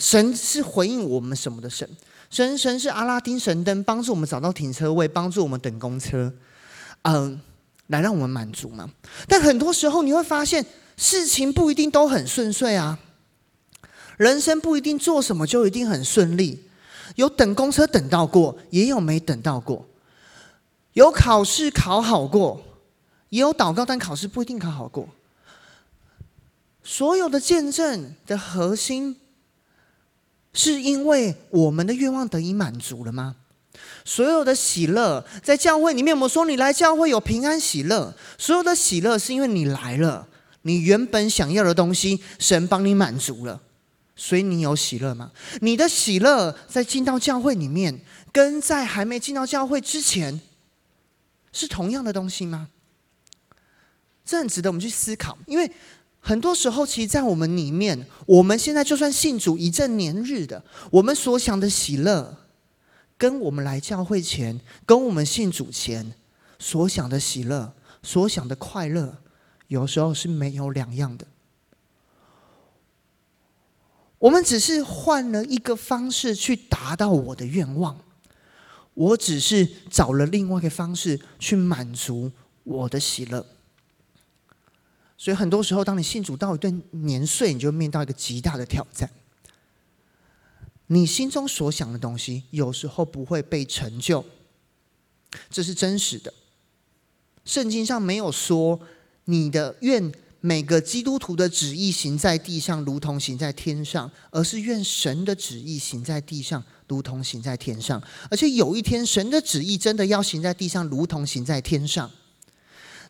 神是回应我们什么的神？神神是阿拉丁神灯，帮助我们找到停车位，帮助我们等公车，嗯、来让我们满足嘛。但很多时候你会发现，事情不一定都很顺遂啊。人生不一定做什么就一定很顺利，有等公车等到过，也有没等到过；有考试考好过，也有祷告但考试不一定考好过。所有的见证的核心。是因为我们的愿望得以满足了吗？所有的喜乐在教会里面，我们说你来教会有平安喜乐。所有的喜乐是因为你来了，你原本想要的东西，神帮你满足了，所以你有喜乐吗？你的喜乐在进到教会里面，跟在还没进到教会之前，是同样的东西吗？这很值得我们去思考，因为。很多时候，其实，在我们里面，我们现在就算信主一正年日的，我们所想的喜乐，跟我们来教会前，跟我们信主前所想的喜乐、所想的快乐，有时候是没有两样的。我们只是换了一个方式去达到我的愿望，我只是找了另外一个方式去满足我的喜乐。所以很多时候，当你信主到一段年岁，你就面到一个极大的挑战。你心中所想的东西，有时候不会被成就，这是真实的。圣经上没有说你的愿每个基督徒的旨意行在地上，如同行在天上，而是愿神的旨意行在地上，如同行在天上。而且有一天，神的旨意真的要行在地上，如同行在天上。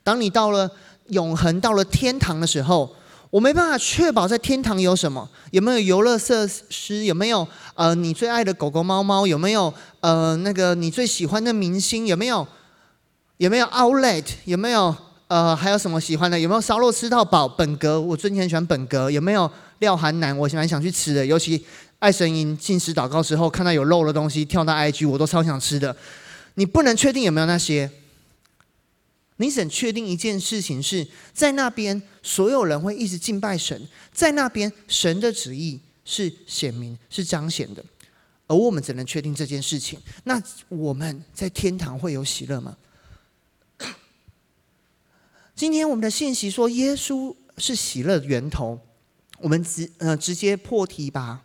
当你到了。永恒到了天堂的时候，我没办法确保在天堂有什么，有没有游乐设施，有没有呃你最爱的狗狗猫猫，有没有呃那个你最喜欢的明星，有没有有没有 Outlet，有没有呃还有什么喜欢的，有没有烧肉吃到饱？本格我最近很喜欢本格，有没有廖韩南？我蛮想去吃的，尤其爱神营进食祷告时候看到有肉的东西跳到 IG，我都超想吃的。你不能确定有没有那些。你想确定一件事情是在那边，所有人会一直敬拜神，在那边神的旨意是显明、是彰显的，而我们只能确定这件事情。那我们在天堂会有喜乐吗？今天我们的信息说耶稣是喜乐的源头，我们直呃直接破题吧，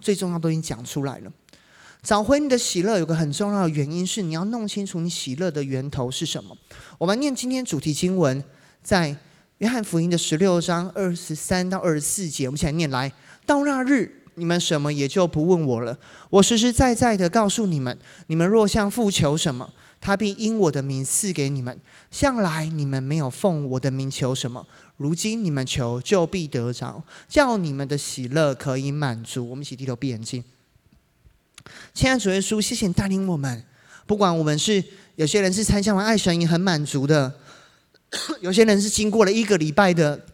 最重要的东西讲出来了。找回你的喜乐，有个很重要的原因是你要弄清楚你喜乐的源头是什么。我们念今天主题经文，在约翰福音的十六章二十三到二十四节，我们一起来念来。到那日，你们什么也就不问我了。我实实在在的告诉你们，你们若向父求什么，他必因我的名赐给你们。向来你们没有奉我的名求什么，如今你们求就必得着，叫你们的喜乐可以满足。我们一起低头闭眼睛。亲爱的主耶稣，谢谢你带领我们。不管我们是有些人是参加完爱神营很满足的，有些人是经过了一个礼拜的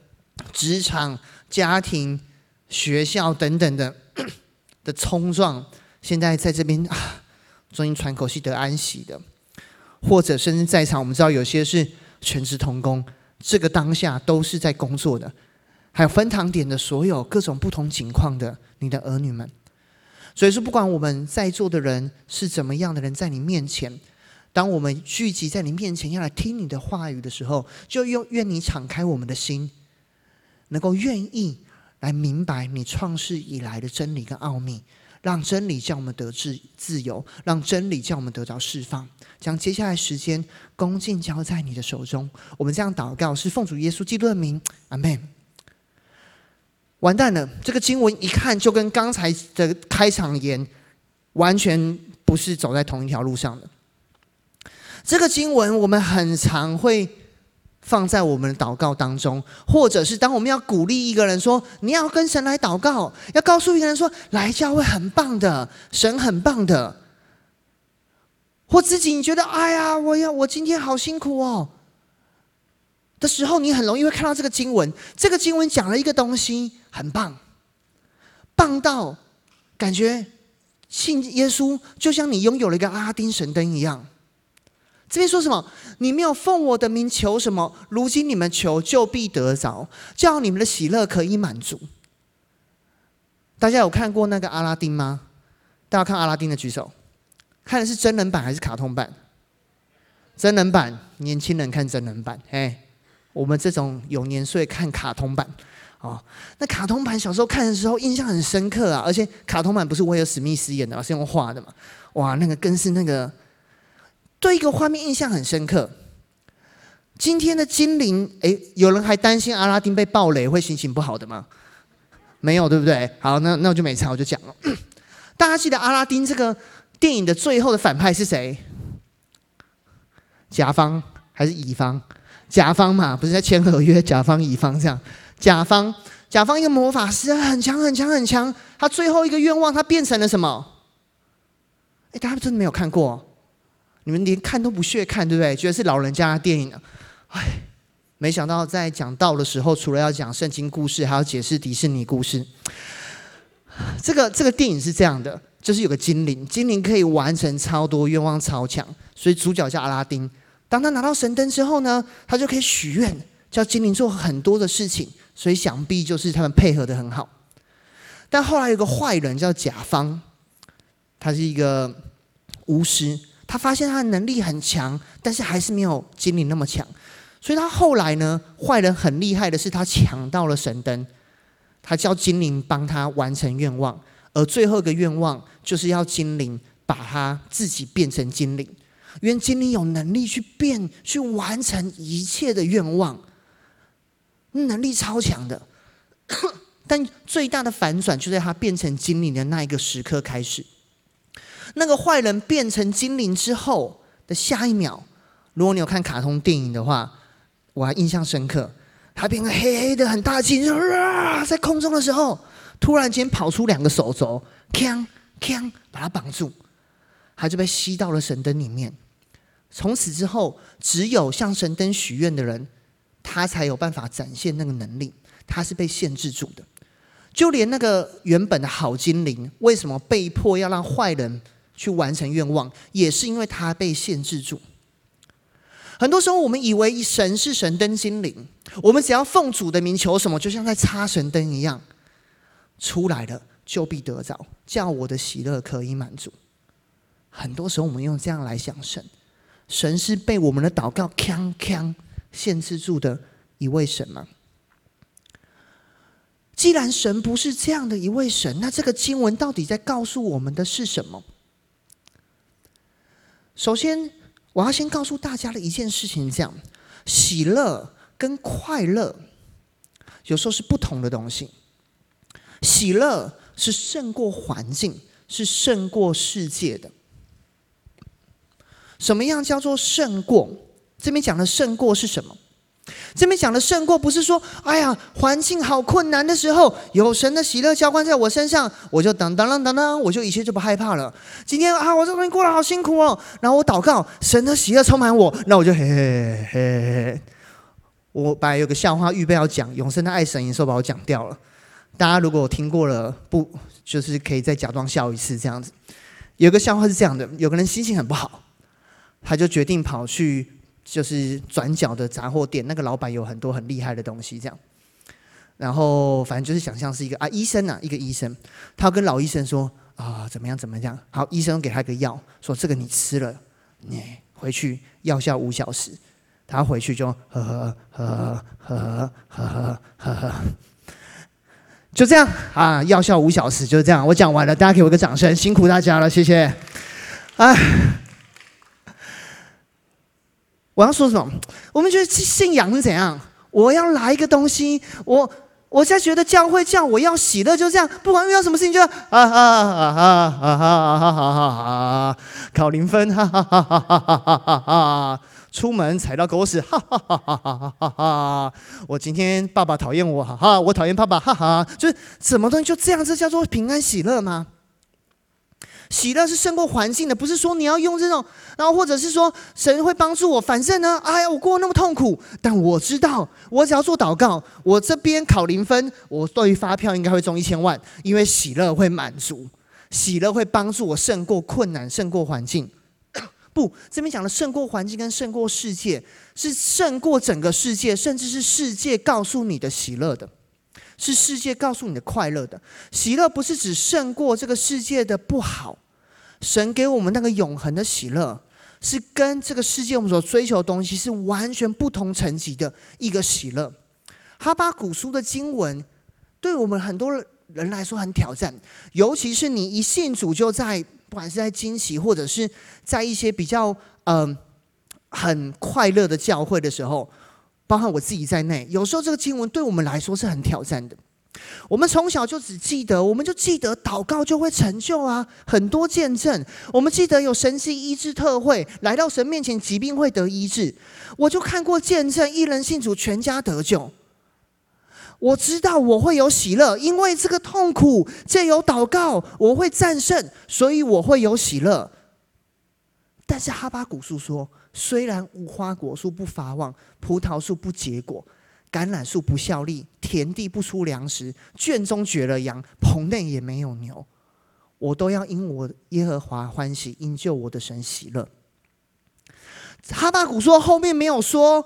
职场、家庭、学校等等的 的冲撞，现在在这边啊，终于喘口气得安息的，或者甚至在场，我们知道有些是全职童工，这个当下都是在工作的，还有分堂点的所有各种不同情况的你的儿女们。所以说，不管我们在座的人是怎么样的人，在你面前，当我们聚集在你面前要来听你的话语的时候，就用愿你敞开我们的心，能够愿意来明白你创世以来的真理跟奥秘，让真理叫我们得自自由，让真理叫我们得到释放，将接下来时间恭敬交在你的手中。我们这样祷告，是奉主耶稣基督的名，阿门。完蛋了！这个经文一看就跟刚才的开场言完全不是走在同一条路上的。这个经文我们很常会放在我们的祷告当中，或者是当我们要鼓励一个人说你要跟神来祷告，要告诉一个人说来教会很棒的，神很棒的，或自己你觉得哎呀，我要我今天好辛苦哦。的时候，你很容易会看到这个经文。这个经文讲了一个东西，很棒，棒到感觉信耶稣就像你拥有了一个阿拉丁神灯一样。这边说什么？你没有奉我的名求什么，如今你们求就必得着，叫你们的喜乐可以满足。大家有看过那个阿拉丁吗？大家看阿拉丁的举手，看的是真人版还是卡通版？真人版，年轻人看真人版。哎，我们这种有年岁看卡通版。哦，那卡通版小时候看的时候印象很深刻啊，而且卡通版不是威尔史密斯演的，而是用画的嘛？哇，那个更是那个对一个画面印象很深刻。今天的精灵，哎，有人还担心阿拉丁被暴雷会心情不好的吗？没有，对不对？好，那那我就没差，我就讲了。大家记得阿拉丁这个电影的最后的反派是谁？甲方还是乙方？甲方嘛，不是在签合约，甲方乙方这样。甲方，甲方一个魔法师很强很强很强，他最后一个愿望，他变成了什么？哎，大家真的没有看过？你们连看都不屑看，对不对？觉得是老人家的电影啊？哎，没想到在讲道的时候，除了要讲圣经故事，还要解释迪士尼故事。这个这个电影是这样的，就是有个精灵，精灵可以完成超多愿望，超强，所以主角叫阿拉丁。当他拿到神灯之后呢，他就可以许愿，叫精灵做很多的事情。所以想必就是他们配合得很好，但后来有个坏人叫甲方，他是一个巫师，他发现他的能力很强，但是还是没有精灵那么强，所以他后来呢，坏人很厉害的是他抢到了神灯，他叫精灵帮他完成愿望，而最后一个愿望就是要精灵把他自己变成精灵，因为精灵有能力去变，去完成一切的愿望。能力超强的，但最大的反转就在他变成精灵的那一个时刻开始。那个坏人变成精灵之后的下一秒，如果你有看卡通电影的话，我还印象深刻。他变成黑黑的很大气，啊在空中的时候，突然间跑出两个手肘，锵锵把他绑住，他就被吸到了神灯里面。从此之后，只有向神灯许愿的人。他才有办法展现那个能力，他是被限制住的。就连那个原本的好精灵，为什么被迫要让坏人去完成愿望，也是因为他被限制住。很多时候，我们以为神是神灯精灵，我们只要奉主的名求什么，就像在插神灯一样，出来了就必得着，叫我的喜乐可以满足。很多时候，我们用这样来想神，神是被我们的祷告锵锵限制住的一位神吗？既然神不是这样的一位神，那这个经文到底在告诉我们的是什么？首先，我要先告诉大家的一件事情：这样，喜乐跟快乐有时候是不同的东西。喜乐是胜过环境，是胜过世界的。什么样叫做胜过？这边讲的胜过是什么？这边讲的胜过不是说，哎呀，环境好困难的时候，有神的喜乐浇灌在我身上，我就当当当当当，我就一切就不害怕了。今天啊，我这边过得好辛苦哦，然后我祷告，神的喜乐充满我，那我就嘿嘿嘿嘿。我本来有个笑话预备要讲，永生的爱神隐兽把我讲掉了。大家如果听过了，不就是可以再假装笑一次这样子？有个笑话是这样的：有个人心情很不好，他就决定跑去。就是转角的杂货店，那个老板有很多很厉害的东西，这样。然后反正就是想象是一个啊医生啊，一个医生，他要跟老医生说啊怎么样怎么样。好，医生给他一个药，说这个你吃了，你回去药效五小时。他回去就呵呵呵呵呵呵呵呵呵，就这样啊，药效五小时就是这样。我讲完了，大家给我一个掌声，辛苦大家了，谢谢。哎。我要说什么？我们觉得信仰是怎样？我要拿一个东西，我我现在觉得教会叫我要喜乐，就这样，不管遇到什么事情，就啊啊啊啊啊啊啊啊！考零分，哈哈哈哈哈哈哈哈！出门踩到狗屎，哈哈哈哈哈哈哈！我今天爸爸讨厌我，哈哈，我讨厌爸爸，哈哈！就是什么东西就这样，这叫做平安喜乐吗？喜乐是胜过环境的，不是说你要用这种，然后或者是说神会帮助我。反正呢，哎呀，我过得那么痛苦，但我知道，我只要做祷告，我这边考零分，我对于发票应该会中一千万，因为喜乐会满足，喜乐会帮助我胜过困难，胜过环境。不，这边讲的胜过环境跟胜过世界，是胜过整个世界，甚至是世界告诉你的喜乐的。是世界告诉你的快乐的。喜乐不是指胜过这个世界的不好，神给我们那个永恒的喜乐，是跟这个世界我们所追求的东西是完全不同层级的一个喜乐。哈巴古书的经文，对我们很多人来说很挑战，尤其是你一信主就在，不管是在惊奇，或者是在一些比较嗯、很快乐的教会的时候。包含我自己在内，有时候这个经文对我们来说是很挑战的。我们从小就只记得，我们就记得祷告就会成就啊，很多见证。我们记得有神迹医治特会，来到神面前疾病会得医治。我就看过见证，一人信主全家得救。我知道我会有喜乐，因为这个痛苦借由祷告我会战胜，所以我会有喜乐。但是哈巴谷书说。虽然无花果树不发旺，葡萄树不结果，橄榄树不效力，田地不出粮食，圈中绝了羊，棚内也没有牛，我都要因我耶和华欢喜，因救我的神喜乐。哈巴谷说后面没有说，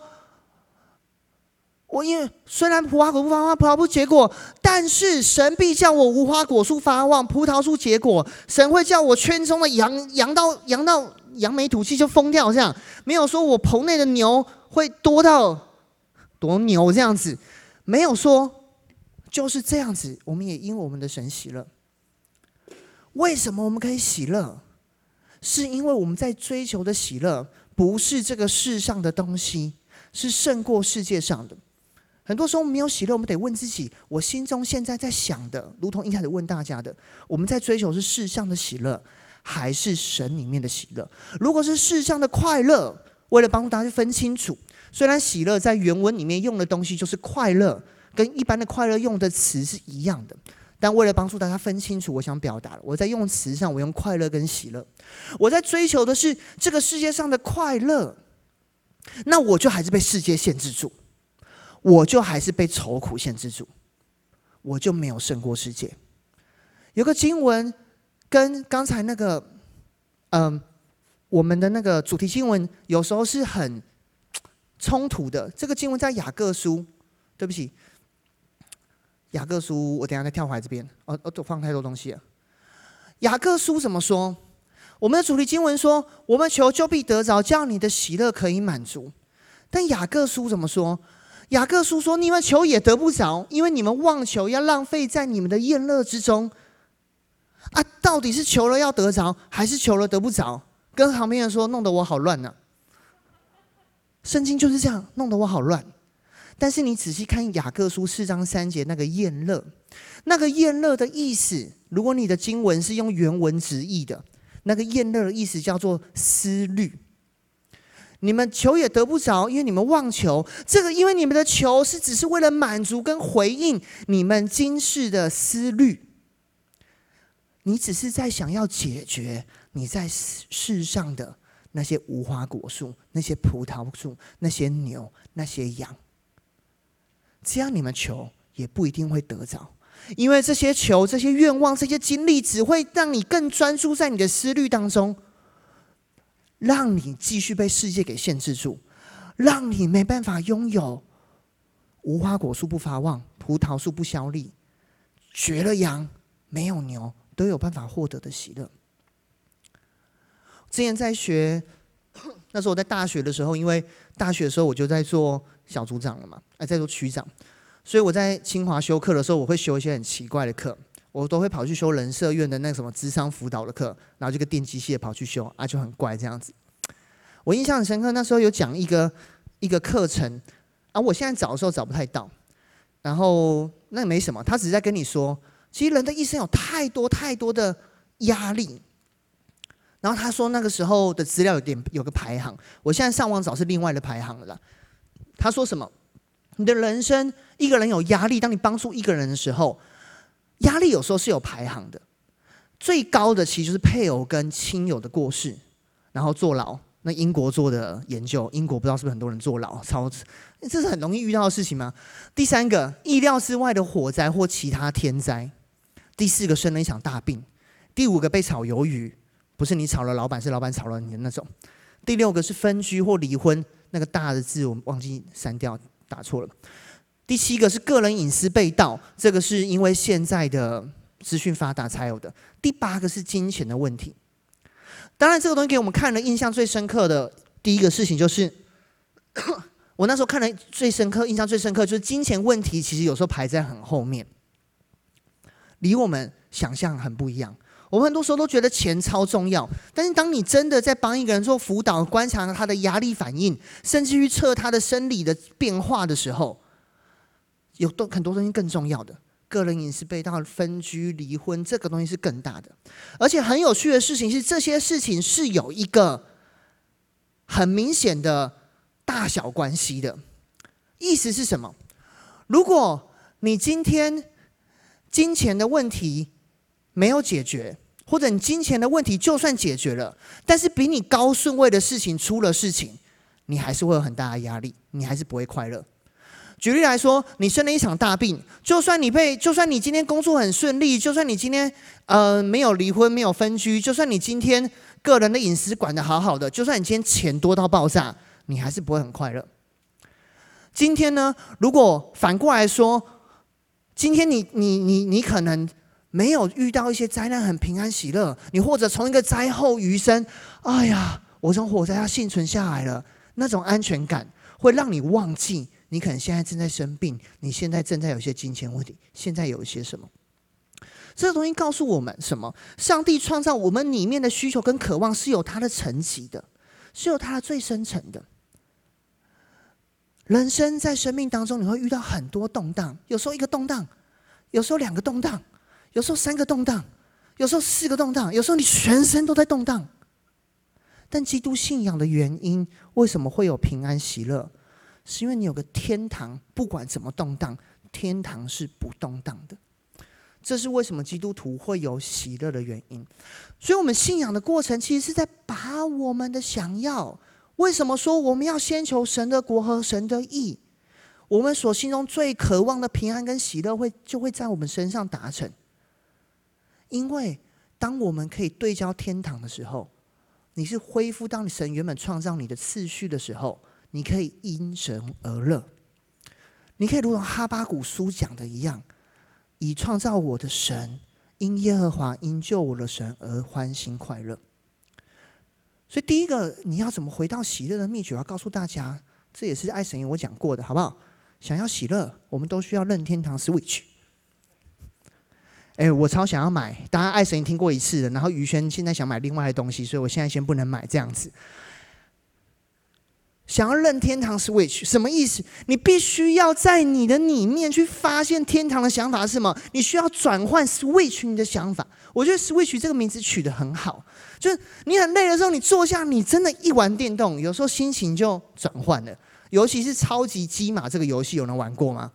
我因为虽然无花果不发旺，葡萄不结果，但是神必叫我无花果树发旺，葡萄树结果，神会叫我圈中的羊羊到羊到。扬眉吐气就疯掉，这样没有说我棚内的牛会多到多牛这样子，没有说就是这样子。我们也因我们的神喜乐。为什么我们可以喜乐？是因为我们在追求的喜乐不是这个世上的东西，是胜过世界上的。很多时候没有喜乐，我们得问自己：我心中现在在想的，如同一开始问大家的，我们在追求是世上的喜乐。还是神里面的喜乐。如果是世上的快乐，为了帮助大家分清楚，虽然喜乐在原文里面用的东西就是快乐，跟一般的快乐用的词是一样的，但为了帮助大家分清楚，我想表达了，我在用词上，我用快乐跟喜乐，我在追求的是这个世界上的快乐，那我就还是被世界限制住，我就还是被愁苦限制住，我就没有胜过世界。有个经文。跟刚才那个，嗯、我们的那个主题经文有时候是很冲突的。这个经文在雅各书，对不起，雅各书，我等下再跳回来这边。哦哦，都放太多东西了。雅各书怎么说？我们的主题经文说：“我们求就必得着，叫你的喜乐可以满足。”但雅各书怎么说？雅各书说：“你们求也得不着，因为你们妄求，要浪费在你们的宴乐之中。”啊，到底是求了要得着，还是求了得不着？跟旁边人说，弄得我好乱呢、圣经就是这样，弄得我好乱。但是你仔细看雅各书四章三节那个宴乐，那个宴乐的意思，如果你的经文是用原文直译的，那个宴乐的意思叫做思虑。你们求也得不着，因为你们妄求这个，因为你们的求是只是为了满足跟回应你们今世的思虑。你只是在想要解决你在世上的那些无花果树、那些葡萄树、那些牛、那些羊，这样你们求也不一定会得着，因为这些求、这些愿望、这些经历，只会让你更专注在你的思虑当中，让你继续被世界给限制住，让你没办法拥有无花果树不发旺、葡萄树不效力、绝了羊没有牛。都有办法获得的喜乐。之前在学，那时候我在大学的时候，因为大学的时候我就在做小组长了嘛，哎，在做区长，所以我在清华修课的时候，我会修一些很奇怪的课，我都会跑去修人社院的那什么智商辅导的课，然后这个电机系的跑去修，啊，就很怪这样子。我印象很深刻，那时候有讲一个一个课程，啊，我现在找的时候找不太到，然后那没什么，他只是在跟你说。其实人的一生有太多太多的压力，然后他说那个时候的资料有点有个排行，我现在上网找是另外的排行了啦。他说什么？你的人生一个人有压力，当你帮助一个人的时候，压力有时候是有排行的，最高的其实就是配偶跟亲友的过世，然后坐牢。那英国做的研究，英国不知道是不是很多人坐牢，超，这是很容易遇到的事情吗？第三个，意料之外的火灾或其他天灾。第四个生了一场大病，第五个被炒鱿鱼，不是你炒了老板，是老板炒了你的那种。第六个是分居或离婚，那个大的字我忘记删掉，打错了。第七个是个人隐私被盗，这个是因为现在的资讯发达才有的。第八个是金钱的问题。当然，这个东西给我们看了印象最深刻的第一个事情就是，我那时候看了最深刻、印象最深刻就是金钱问题，其实有时候排在很后面，离我们想象很不一样。我们很多时候都觉得钱超重要，但是当你真的在帮一个人做辅导、观察他的压力反应，甚至于测他的生理的变化的时候，有多很多东西更重要的，个人隐私被盗、分居、离婚，这个东西是更大的。而且很有趣的事情是，这些事情是有一个很明显的大小关系的。意思是什么？如果你今天金钱的问题，没有解决，或者你金钱的问题就算解决了，但是比你高顺位的事情出了事情，你还是会有很大的压力，你还是不会快乐。举例来说，你生了一场大病，就算你被，就算你今天工作很顺利，就算你今天呃没有离婚、没有分居，就算你今天个人的隐私管得好好的，就算你今天钱多到爆炸，你还是不会很快乐。今天呢，如果反过来说，今天你你你你可能。没有遇到一些灾难，很平安喜乐。你或者从一个灾后余生，哎呀，我从火灾下幸存下来了，那种安全感会让你忘记你可能现在正在生病，你现在正在有些金钱问题，现在有一些什么？这个东西告诉我们什么？上帝创造我们里面的需求跟渴望是有它的层级的，是有它的最深层的。人生在生命当中，你会遇到很多动荡，有时候一个动荡，有时候两个动荡。有时候三个动荡，有时候四个动荡，有时候你全身都在动荡。但基督信仰的原因，为什么会有平安喜乐？是因为你有个天堂，不管怎么动荡，天堂是不动荡的。这是为什么基督徒会有喜乐的原因。所以，我们信仰的过程，其实是在把我们的想要。为什么说我们要先求神的国和神的义？我们所心中最渴望的平安跟喜乐，会就会在我们身上达成。因为当我们可以对焦天堂的时候，你是恢复到你神原本创造你的次序的时候，你可以因神而乐。你可以如同哈巴谷书讲的一样，以创造我的神，因耶和华因救我的神而欢欣快乐。所以第一个你要怎么回到喜乐的秘诀，我要告诉大家，这也是爱神我讲过的，好不好？想要喜乐，我们都需要任天堂 Switch。哎，我超想要买，当然爱神听过一次了。然后于轩现在想买另外的东西，所以我现在先不能买这样子。想要任天堂 Switch 什么意思？你必须要在你的里面去发现天堂的想法是什么？你需要转换 Switch 你的想法。我觉得 Switch 这个名字取得很好，就是你很累的时候，你坐下，你真的一玩电动，有时候心情就转换了。尤其是超级机马这个游戏，有人玩过吗？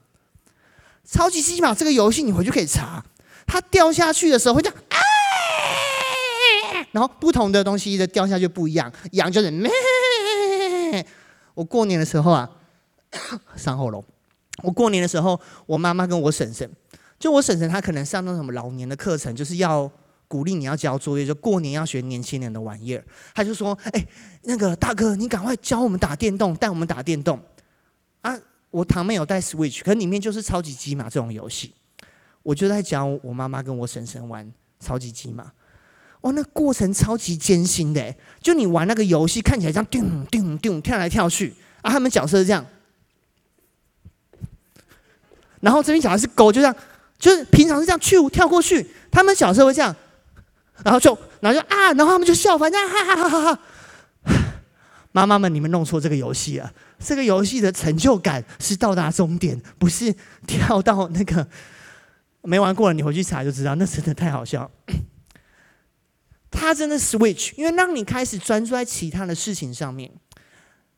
超级机马这个游戏，你回去可以查。它掉下去的时候会这样，然后不同的东西的掉下去不一样。羊就是咩。我过年的时候啊，上后楼。我过年的时候，我妈妈跟我婶婶，就我婶婶她可能上那种什么老年的课程，就是要鼓励你要交作业，就过年要学年轻人的玩意儿。她就说：“哎，那个大哥，你赶快教我们打电动，带我们打电动。”啊，我堂妹有带 Switch，可里面就是超级机嘛这种游戏。我就在讲我妈妈跟我婶婶玩超级机嘛，哇，那过程超级艰辛的，就你玩那个游戏看起来像叮叮叮跳来跳去。啊，他们角色是这样，然后这边小孩是狗，就这样，就是平常是这样去跳过去，他们角色会这样，然后就然后就啊，然后他们就笑，反正哈哈哈哈哈。妈妈们，你们弄错这个游戏了，这个游戏的成就感是到达终点，不是跳到那个。没玩过了，你回去查就知道，那真的太好笑。他真的 switch，因为让你开始专注在其他的事情上面。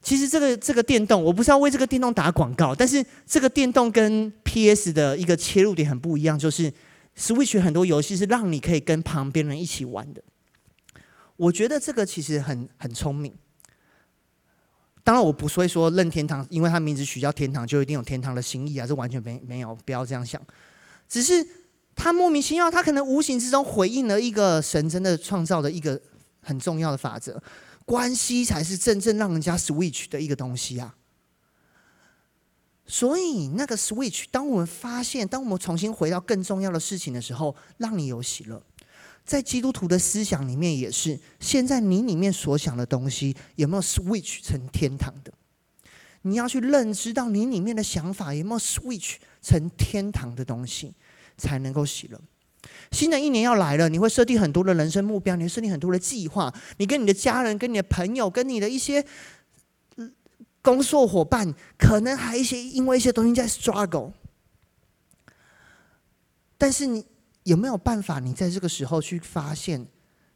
其实这个这个电动，我不是要为这个电动打广告，但是这个电动跟 PS 的一个切入点很不一样，就是 switch 很多游戏是让你可以跟旁边人一起玩的。我觉得这个其实很很聪明。当然，我不会说任天堂，因为它名字取叫天堂，就一定有天堂的心意啊，这完全没没有，不要这样想。只是他莫名其妙，他可能无形之中回应了一个神真的创造的一个很重要的法则，关系才是真正让人家 switch 的一个东西啊。所以那个 switch，当我们发现，当我们重新回到更重要的事情的时候，让你有喜乐。在基督徒的思想里面也是，现在你里面所想的东西有没有 switch 成天堂的？你要去认知到你里面的想法有没有 switch 成天堂的东西，才能够喜乐。新的一年要来了，你会设定很多的人生目标，你会设定很多的计划。你跟你的家人、跟你的朋友、跟你的一些工作伙伴，可能还一些因为一些东西在 struggle，但是你。有没有办法？你在这个时候去发现，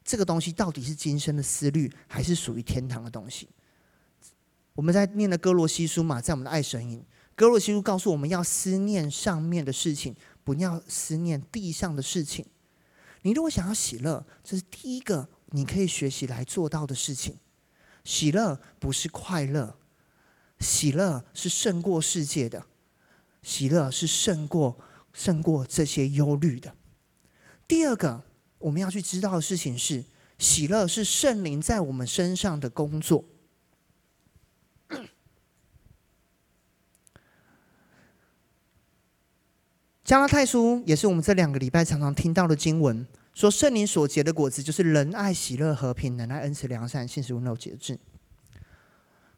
这个东西到底是今生的思虑，还是属于天堂的东西？我们在念的歌罗西书嘛，在我们的爱神营，歌罗西书告诉我们要思念上面的事情，不要思念地上的事情。你如果想要喜乐，这是第一个你可以学习来做到的事情。喜乐不是快乐，喜乐是胜过世界的，喜乐是胜过胜过这些忧虑的。第二个，我们要去知道的事情是，喜乐是圣灵在我们身上的工作。加拉太书也是我们这两个礼拜常常听到的经文，说圣灵所结的果子就是仁爱、喜乐、和平、忍耐、恩慈、良善、信实、温柔、节制。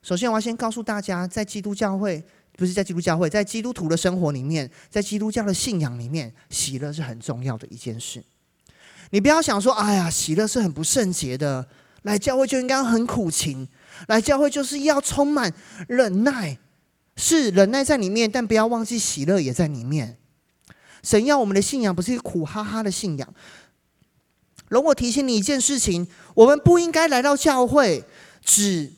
首先，我要先告诉大家，在基督教会，不是在基督教会，在基督徒的生活里面，在基督教的信仰里面，喜乐是很重要的一件事。你不要想说，哎呀，喜乐是很不圣洁的，来教会就应该很苦情，来教会就是要充满忍耐，是忍耐在里面，但不要忘记喜乐也在里面。神要我们的信仰不是一个苦哈哈的信仰。容我提醒你一件事情：我们不应该来到教会，只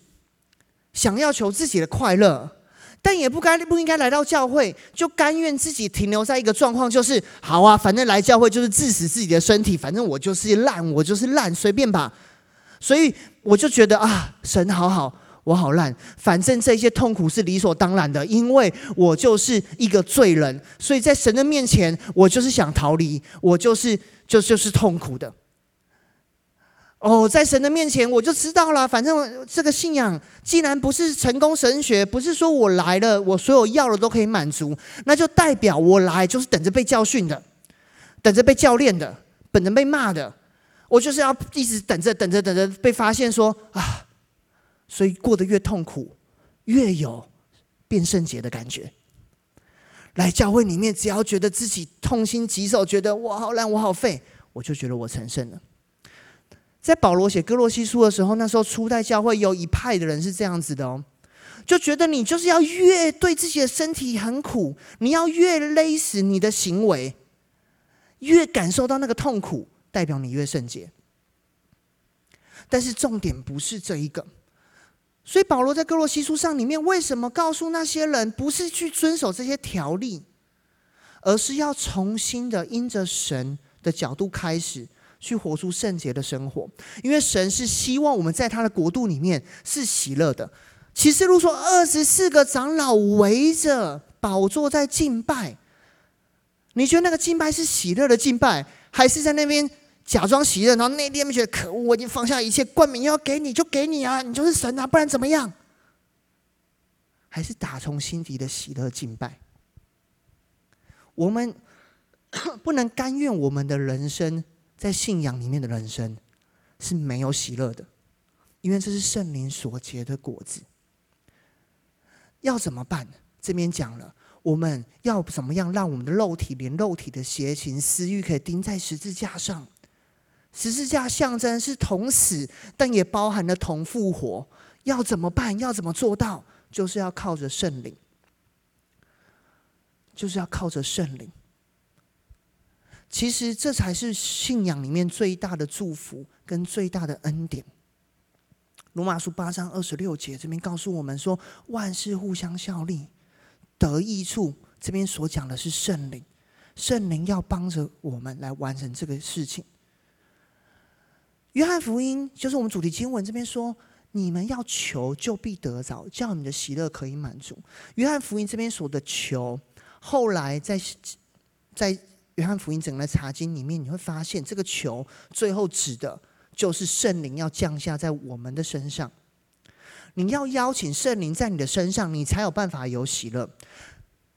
想要求自己的快乐。但也不该不应该来到教会，就甘愿自己停留在一个状况，就是好啊，反正来教会就是致死自己的身体，反正我就是烂，我就是烂，随便吧。所以我就觉得啊，神好好，我好烂，反正这些痛苦是理所当然的，因为我就是一个罪人，所以在神的面前，我就是想逃离，我就是就就是痛苦的。哦，在神的面前，我就知道了。反正这个信仰，既然不是成功神学，不是说我来了，我所有要的都可以满足，那就代表我来就是等着被教训的，等着被教练的，等着被骂的。我就是要一直等着，等着，等着被发现说啊，所以过得越痛苦，越有变圣洁的感觉。来教会里面，只要觉得自己痛心疾首，觉得我好烂，我好废，我就觉得我成圣了。在保罗写歌罗西书的时候，那时候初代教会有一派的人是这样子的哦，就觉得你就是要越对自己的身体很苦，你要越勒死你的行为，越感受到那个痛苦，代表你越圣洁。但是重点不是这一个，所以保罗在歌罗西书上里面为什么告诉那些人，不是去遵守这些条例，而是要重新的因着神的角度开始。去活出圣洁的生活，因为神是希望我们在他的国度里面是喜乐的。启示录说，二十四个长老围着宝座在敬拜。你觉得那个敬拜是喜乐的敬拜，还是在那边假装喜乐？然后那边觉得可恶，我已经放下一切，冠冕要给你就给你啊，你就是神啊，不然怎么样？还是打从心底的喜乐敬拜？我们 不能甘愿我们的人生。在信仰里面的人生是没有喜乐的，因为这是圣灵所结的果子。要怎么办？这边讲了，我们要怎么样让我们的肉体，连肉体的邪情私欲，可以钉在十字架上？十字架象征是同死，但也包含了同复活。要怎么办？要怎么做到？就是要靠着圣灵，就是要靠着圣灵。其实这才是信仰里面最大的祝福跟最大的恩典。罗马书八章二十六节这边告诉我们说，万事互相效力，得益处。这边所讲的是圣灵，圣灵要帮着我们来完成这个事情。约翰福音就是我们主题经文这边说，你们要求就必得着，叫你的喜乐可以满足。约翰福音这边说的求，后来在在。约翰福音整个查经里面，你会发现这个求最后指的就是圣灵要降下在我们的身上。你要邀请圣灵在你的身上，你才有办法有喜乐。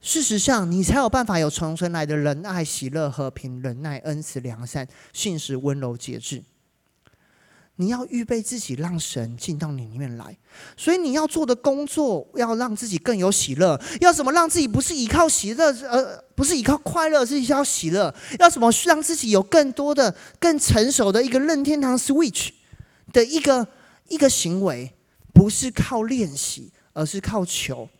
事实上，你才有办法有从神来的仁爱、喜乐、和平、忍耐、恩慈、良善、信实、温柔、节制。你要预备自己，让神进到你里面来。所以你要做的工作，要让自己更有喜乐。要怎么让自己不是依靠喜乐，呃，不是依靠快乐，是依靠喜乐？要怎么让自己有更多的、更成熟的一个任天堂 Switch 的一个一个行为？不是靠练习，而是靠求。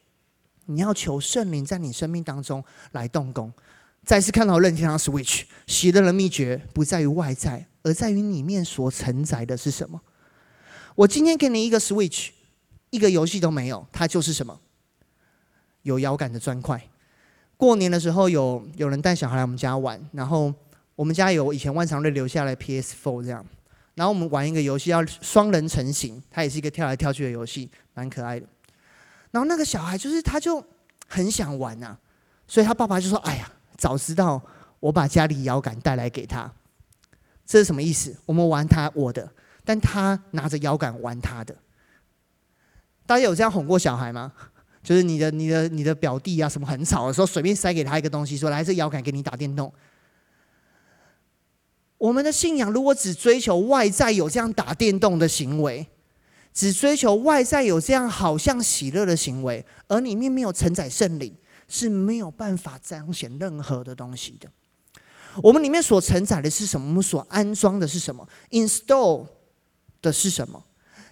你要求圣灵在你生命当中来动工。再次看到任天堂 Switch，喜乐的秘诀不在于外在。而在于里面所承载的是什么？我今天给你一个 Switch，一个游戏都没有，它就是什么？有摇杆的砖块。过年的时候有有人带小孩来我们家玩，然后我们家有以前万长瑞留下来 PS4 这样，然后我们玩一个游戏要双人成行，它也是一个跳来跳去的游戏，蛮可爱的。然后那个小孩就是他就很想玩啊，所以他爸爸就说：“哎呀，早知道我把家里摇杆带来给他。”这是什么意思？我们玩他我的，但他拿着摇杆玩他的。大家有这样哄过小孩吗？就是你的、你的、你的表弟啊，什么很吵的时候，随便塞给他一个东西，说：“来，这摇杆给你打电动。”我们的信仰如果只追求外在有这样打电动的行为，只追求外在有这样好像喜乐的行为，而里面没有承载圣灵，是没有办法彰显任何的东西的。我们里面所承载的是什么？我们所安装的是什么？install 的是什么？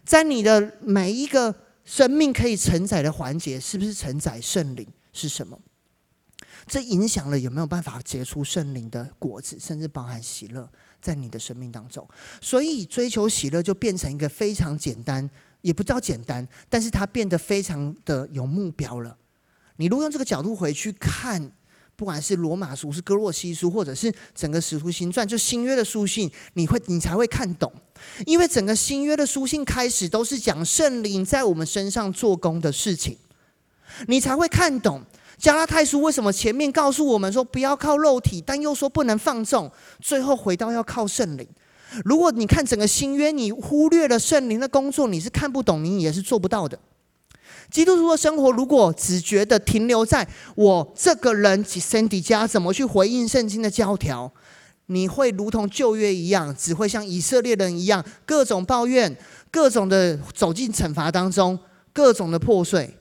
在你的每一个生命可以承载的环节，是不是承载圣灵？是什么？这影响了有没有办法结出圣灵的果子，甚至包含喜乐在你的生命当中。所以追求喜乐就变成一个非常简单，也不叫简单，但是它变得非常的有目标了。你如果用这个角度回去看。不管是罗马书、是哥洛西书，或者是整个使徒行传，就新约的书信，你会你才会看懂，因为整个新约的书信开始都是讲圣灵在我们身上做工的事情，你才会看懂。加拉太书为什么前面告诉我们说不要靠肉体，但又说不能放纵，最后回到要靠圣灵。如果你看整个新约，你忽略了圣灵的工作，你是看不懂，你也是做不到的。基督徒的生活，如果只觉得停留在我这个人及身体家怎么去回应圣经的教条，你会如同旧约一样，只会像以色列人一样，各种抱怨，各种的走进惩罚当中，各种的破碎。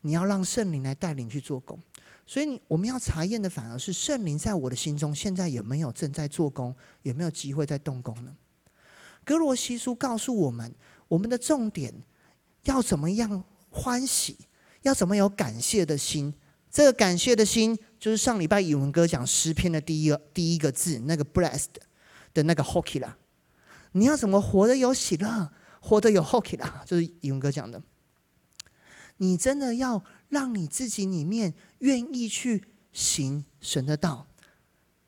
你要让圣灵来带领去做工，所以你我们要查验的反而是圣灵在我的心中现在有没有正在做工，有没有机会在动工呢？格罗西书告诉我们，我们的重点。要怎么样欢喜？要怎么有感谢的心？这个感谢的心，就是上礼拜以文哥讲诗篇的第一个第一个字，那个 blessed 的那个 hoki 啦。你要怎么活得有喜乐，活得有 hoki 啦？就是以文哥讲的。你真的要让你自己里面愿意去行神的道。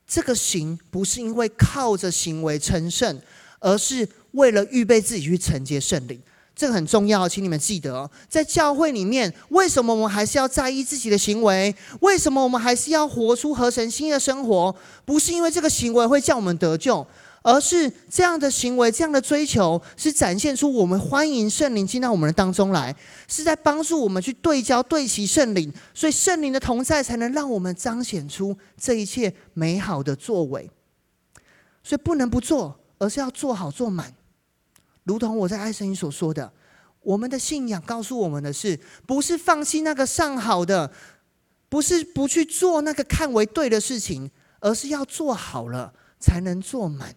这个行不是因为靠着行为成圣，而是为了预备自己去承接圣灵。这个很重要，请你们记得，在教会里面，为什么我们还是要在意自己的行为？为什么我们还是要活出合神心意的生活？不是因为这个行为会叫我们得救，而是这样的行为、这样的追求，是展现出我们欢迎圣灵进到我们的当中来，是在帮助我们去对焦、对齐圣灵。所以圣灵的同在，才能让我们彰显出这一切美好的作为。所以不能不做，而是要做好做满。如同我在爱神所说的，我们的信仰告诉我们的是，不是放弃那个上好的，不是不去做那个看为对的事情，而是要做好了才能做满，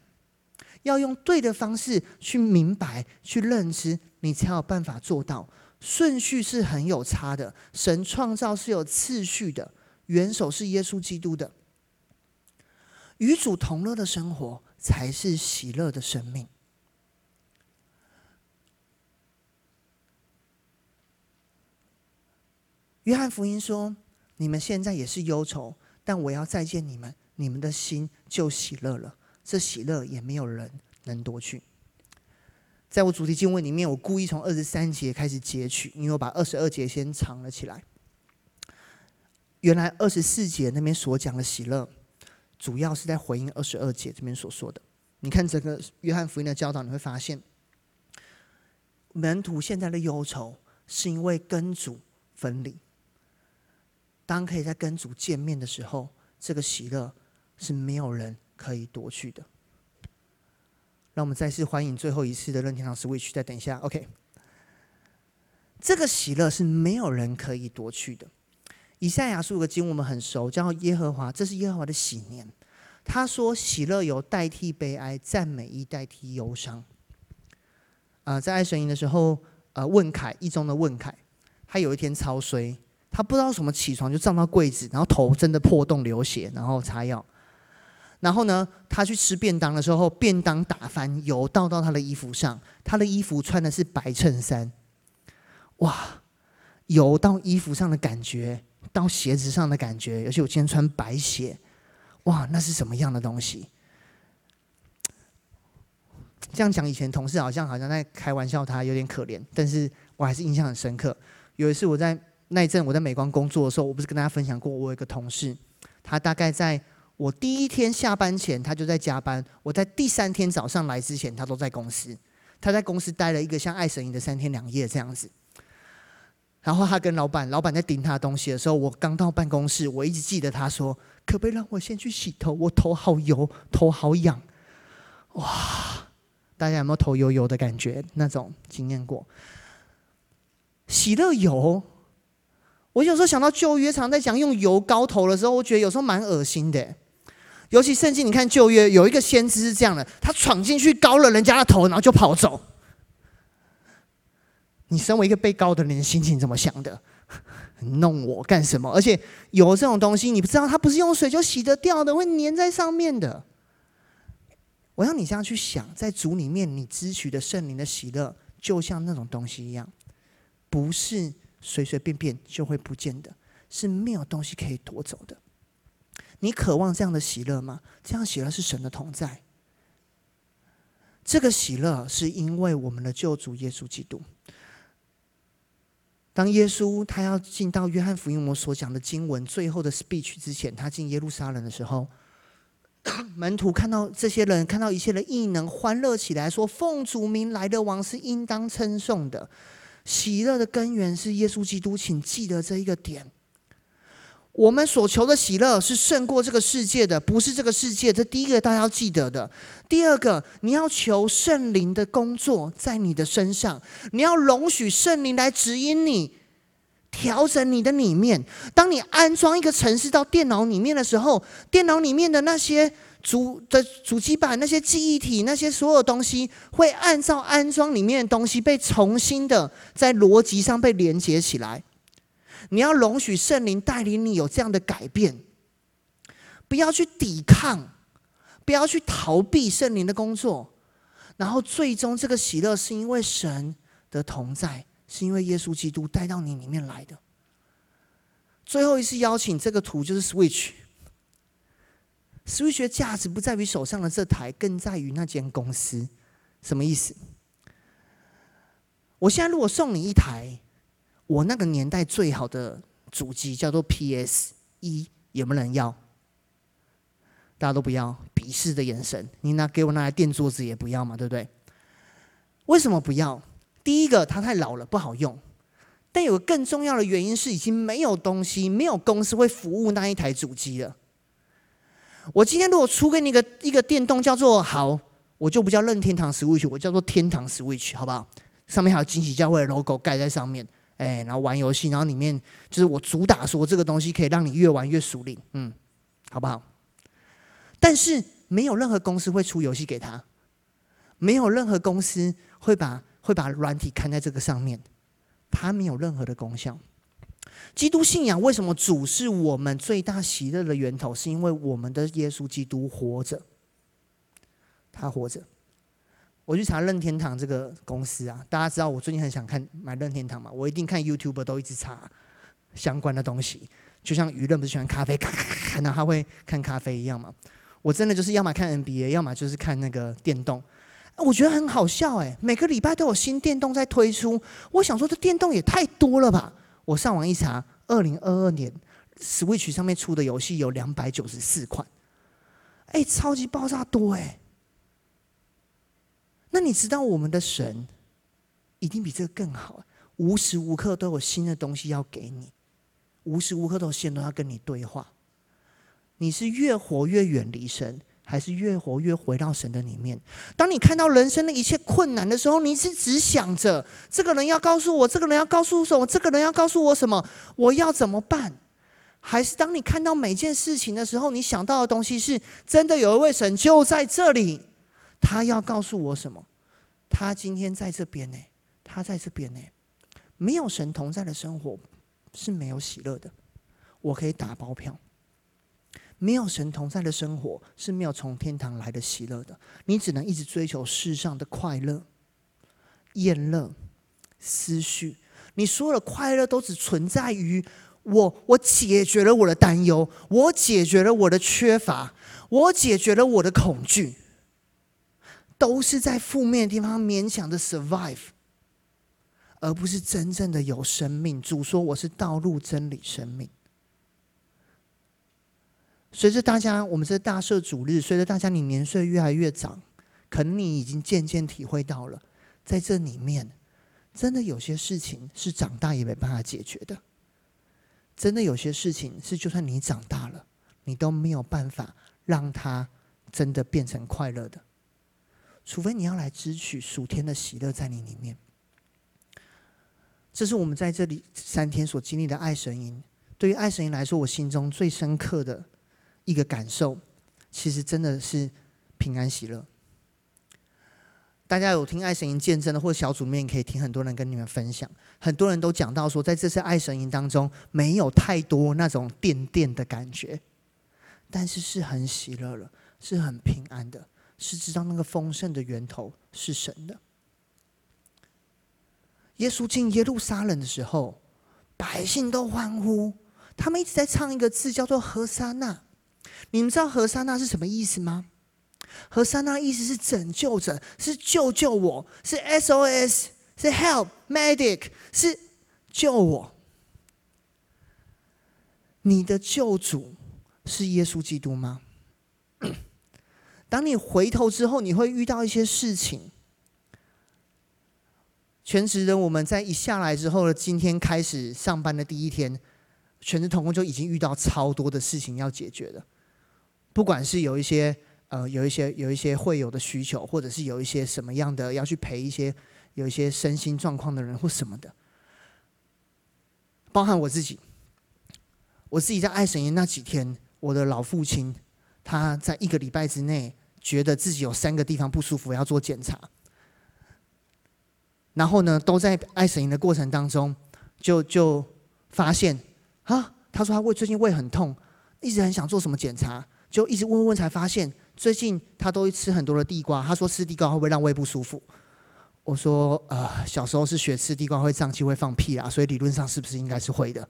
要用对的方式去明白、去认知，你才有办法做到。顺序是很有差的，神创造是有次序的，元首是耶稣基督的，与主同乐的生活才是喜乐的生命。约翰福音说：“你们现在也是忧愁，但我要再见你们，你们的心就喜乐了。这喜乐也没有人能夺去。”在我主题经文里面，我故意从二十三节开始截取，因为我把二十二节先藏了起来。原来二十四节那边所讲的喜乐，主要是在回应二十二节这边所说的。你看整个约翰福音的教导，你会发现，门徒现在的忧愁是因为跟主分离。当可以在跟主见面的时候，这个喜乐是没有人可以夺去的。让我们再次欢迎最后一次的任天堂 Switch，再等一下，OK。这个喜乐是没有人可以夺去的。以赛亚书有个经我们很熟，叫耶和华，这是耶和华的喜年。他说：“喜乐有代替悲哀，赞美亦代替忧伤。”啊、在爱神营的时候，呃，问凯一中的问凯，他有一天超衰，他不知道什么起床就撞到柜子，然后头真的破洞流血，然后擦药。然后呢，他去吃便当的时候，便当打翻，油倒到他的衣服上，他的衣服穿的是白衬衫，哇，油到衣服上的感觉，到鞋子上的感觉，而且我今天穿白鞋。哇，那是什么样的东西？这样讲，以前同事好像好像在开玩笑，他有点可怜，但是我还是印象很深刻。有一次我在那一阵我在美光工作的时候，我不是跟大家分享过，我有一个同事，他大概在我第一天下班前，他就在加班；我在第三天早上来之前，他都在公司。他在公司待了一个像爱神营的三天两夜这样子。然后他跟老板，老板在盯他的东西的时候，我刚到办公室，我一直记得他说。可不可以让我先去洗头？我头好油，头好痒。哇！大家有没有头油油的感觉？那种经验过？喜乐油，我有时候想到旧约常在讲用油膏头的时候，我觉得有时候蛮恶心的。尤其圣经，你看旧约有一个先知是这样的，他闯进去膏了人家的头，然后就跑走。你身为一个被膏的人，心情怎么想的？弄我干什么？而且油这种东西，你不知道它不是用水就洗得掉的，会粘在上面的。我要你这样去想，在主里面，你支取的圣灵的喜乐，就像那种东西一样，不是随随便便就会不见的，是没有东西可以夺走的。你渴望这样的喜乐吗？这样喜乐是神的同在。这个喜乐是因为我们的救主耶稣基督。当耶稣他要进到约翰福音我所讲的经文最后的 speech 之前，他进耶路撒冷的时候，门徒看到这些人，看到一切的异能，欢乐起来，说：“奉主名来的王是应当称颂的。”喜乐的根源是耶稣基督，请记得这一个点。我们所求的喜乐是胜过这个世界的，不是这个世界。这第一个大家要记得的。第二个，你要求圣灵的工作在你的身上，你要容许圣灵来指引你，调整你的里面。当你安装一个程式到电脑里面的时候，电脑里面的那些主的主机板、那些记忆体、那些所有东西，会按照安装里面的东西被重新的在逻辑上被连接起来。你要容许圣灵带领你有这样的改变，不要去抵抗，不要去逃避圣灵的工作，然后最终这个喜乐是因为神的同在，是因为耶稣基督带到你里面来的。最后一次邀请这个图就是 Switch Switch，Switch 的价值不在于手上的这台，更在于那间公司。什么意思？我现在如果送你一台。我那个年代最好的主机叫做 PS 一，有没有人要？大家都不要，鄙视的眼神。你拿给我拿来垫桌子也不要嘛，对不对？为什么不要？第一个，它太老了，不好用。但有个更重要的原因是，已经没有东西，没有公司会服务那一台主机了。我今天如果出给你一个一个电动，叫做好，我就不叫任天堂 Switch，我叫做天堂 Switch，好不好？上面还有惊喜教会的 logo 盖在上面。哎，然后玩游戏，然后里面就是我主打说这个东西可以让你越玩越熟练，嗯，好不好？但是没有任何公司会出游戏给他，没有任何公司会把会把软体看在这个上面，它没有任何的功效。基督信仰为什么主是我们最大喜乐的源头？是因为我们的耶稣基督活着，他活着。我去查任天堂这个公司啊，大家知道我最近很想看买任天堂嘛，我一定看 YouTube 都一直查相关的东西，就像舆论不是喜欢咖啡，咔咔咔，然后他会看咖啡一样嘛。我真的就是要么看 NBA，要么就是看那个电动。我觉得很好笑哎，每个礼拜都有新电动在推出，我想说这电动也太多了吧。我上网一查，二零二二年 Switch 上面出的游戏有两百九十四款，哎，超级爆炸多哎。那你知道我们的神一定比这个更好，无时无刻都有新的东西要给你，无时无刻都线都要跟你对话。你是越活越远离神，还是越活越回到神的里面？当你看到人生的一切困难的时候，你是只想着这个人要告诉我，这个人要告诉我什么？这个人要告诉我什么？我要怎么办？还是当你看到每件事情的时候，你想到的东西是真的有一位神就在这里，他要告诉我什么？他今天在这边呢，他在这边呢。没有神同在的生活是没有喜乐的，我可以打包票。没有神同在的生活是没有从天堂来的喜乐的，你只能一直追求世上的快乐、厌乐、思绪，你所有的快乐都只存在于。我我解决了我的担忧，我解决了我的缺乏，我解决了我的恐惧，都是在负面的地方勉强的 survive，而不是真正的有生命。主说我是道路、真理、生命。随着大家，我们是大赦主日，随着大家你年岁越来越长，可能你已经渐渐体会到了，在这里面，真的有些事情是长大也没办法解决的。真的有些事情是，就算你长大了，你都没有办法让它真的变成快乐的，除非你要来支取暑天的喜乐在你里面。这是我们在这里三天所经历的爱神营。对于爱神营来说，我心中最深刻的一个感受，其实真的是平安喜乐。大家有听爱神营见证的，或小组面可以听很多人跟你们分享。很多人都讲到说，在这次爱神营当中，没有太多那种电电的感觉，但是是很喜乐了，是很平安的，是知道那个丰盛的源头是神的。耶稣进耶路撒冷的时候，百姓都欢呼，他们一直在唱一个字，叫做“和散那”。你们知道“和散那”是什么意思吗？和散那意思是拯救者，是救救我，是 SOS，是 Help Medic，是救我。你的救主是耶稣基督吗？当你回头之后，你会遇到一些事情。全职人我们在一下来之后的今天开始上班的第一天，全职同工就已经遇到超多的事情要解决了，不管是有一些。呃，有一些有一些会有的需求，或者是有一些什么样的要去陪一些有一些身心状况的人或什么的，包含我自己，我自己在爱神营那几天，我的老父亲他在一个礼拜之内觉得自己有三个地方不舒服要做检查，然后呢，都在爱神营的过程当中就就发现啊，他说他胃最近胃很痛，一直很想做什么检查，就一直问问才发现。最近他都会吃很多的地瓜，他说吃地瓜会不会让胃不舒服？我说呃，小时候是学吃地瓜会胀气会放屁啊，所以理论上是不是应该是会的？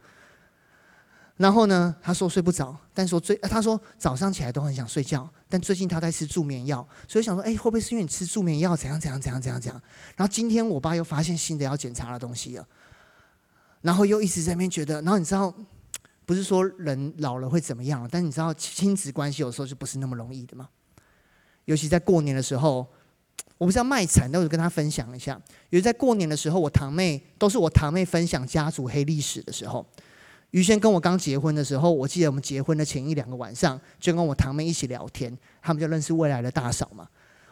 然后呢，他说睡不着，但说最他说早上起来都很想睡觉，但最近他在吃助眠药，所以想说哎，会不会是因为你吃助眠药怎样怎样怎样怎样怎样？然后今天我爸又发现新的要检查的东西了，然后又一直在那边觉得，然后你知道。不是说人老了会怎么样，但你知道亲子关系有时候就不是那么容易的吗？尤其在过年的时候，我不是要卖惨，但我跟他分享一下。因为在过年的时候，我堂妹都是我堂妹分享家族黑历史的时候。于轩跟我刚结婚的时候，我记得我们结婚的前一两个晚上，就跟我堂妹一起聊天，他们就认识未来的大嫂嘛。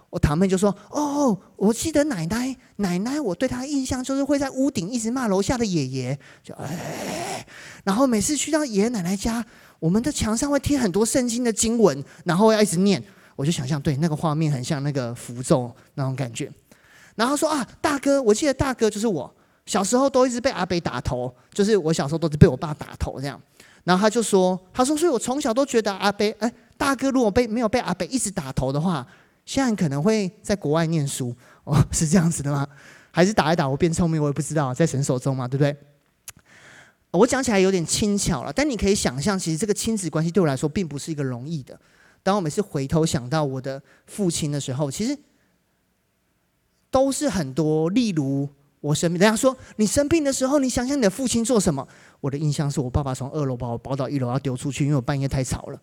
我堂妹就说：“哦，我记得奶奶，奶奶，我对她印象就是会在屋顶一直骂楼下的爷爷，就哎，然后每次去到爷爷奶奶家，我们的墙上会贴很多圣经的经文，然后要一直念。我就想象，对，那个画面很像那个符咒那种感觉。然后说啊，大哥，我记得大哥就是我小时候都一直被阿北打头，就是我小时候都是被我爸打头这样。然后他就说，他说，所以我从小都觉得阿北，哎，大哥如果被没有被阿北一直打头的话。”现在可能会在国外念书哦，是这样子的吗？还是打一打我变聪明？我也不知道，在神手中嘛，对不对？我讲起来有点轻巧了，但你可以想象，其实这个亲子关系对我来说并不是一个容易的。当我每次回头想到我的父亲的时候，其实都是很多，例如我生病，人家说你生病的时候，你想想你的父亲做什么？我的印象是我爸爸从二楼把我抱到一楼要丢出去，因为我半夜太吵了。